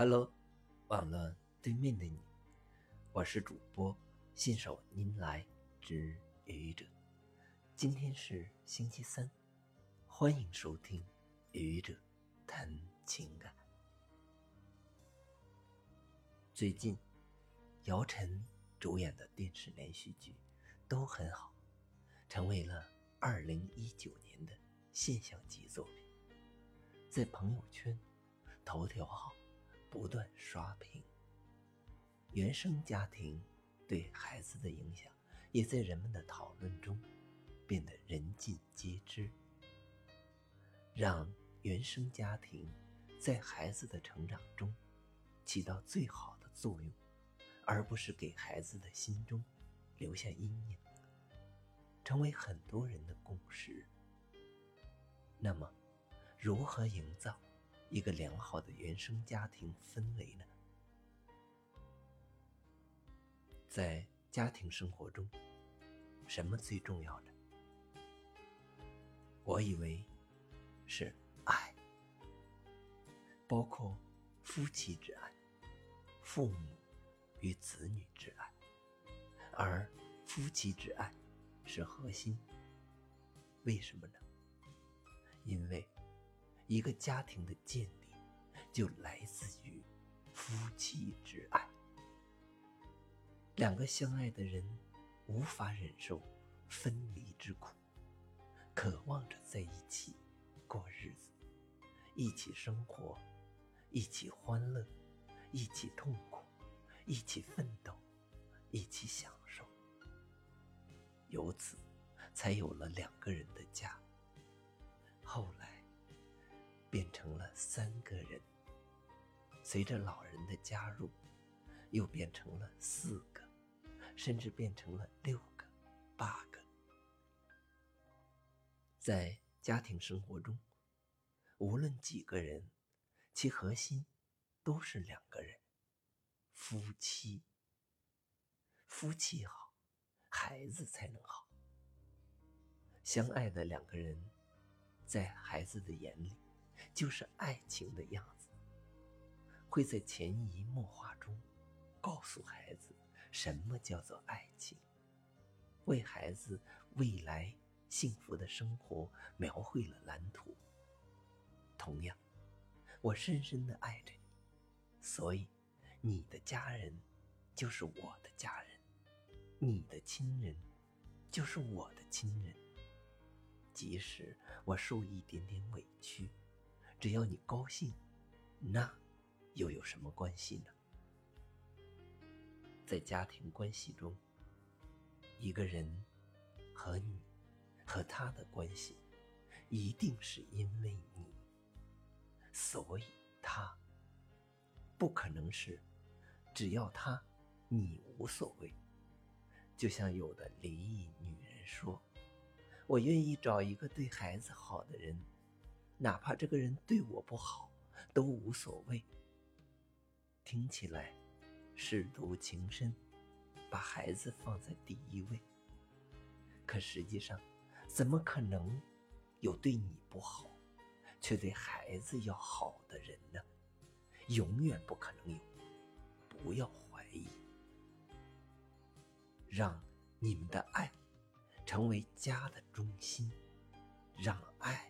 Hello，网络对面的你，我是主播信手拈来之愚者。今天是星期三，欢迎收听愚者谈情感。最近，姚晨主演的电视连续剧都很好，成为了二零一九年的现象级作品，在朋友圈、头条号。不断刷屏，原生家庭对孩子的影响，也在人们的讨论中变得人尽皆知。让原生家庭在孩子的成长中起到最好的作用，而不是给孩子的心中留下阴影，成为很多人的共识。那么，如何营造？一个良好的原生家庭氛围呢？在家庭生活中，什么最重要呢？我以为是爱，包括夫妻之爱、父母与子女之爱，而夫妻之爱是核心。为什么呢？因为。一个家庭的建立，就来自于夫妻之爱。两个相爱的人无法忍受分离之苦，渴望着在一起过日子，一起生活，一起欢乐，一起痛苦，一起奋斗，一起享受。由此，才有了两个人的家。后来。变成了三个人。随着老人的加入，又变成了四个，甚至变成了六个、八个。在家庭生活中，无论几个人，其核心都是两个人：夫妻。夫妻好，孩子才能好。相爱的两个人，在孩子的眼里。就是爱情的样子，会在潜移默化中告诉孩子什么叫做爱情，为孩子未来幸福的生活描绘了蓝图。同样，我深深的爱着你，所以你的家人就是我的家人，你的亲人就是我的亲人。即使我受一点点委屈。只要你高兴，那又有什么关系呢？在家庭关系中，一个人和你和他的关系，一定是因为你，所以他不可能是只要他你无所谓。就像有的离异女人说：“我愿意找一个对孩子好的人。”哪怕这个人对我不好，都无所谓。听起来，舐犊情深，把孩子放在第一位。可实际上，怎么可能有对你不好，却对孩子要好的人呢？永远不可能有。不要怀疑，让你们的爱成为家的中心，让爱。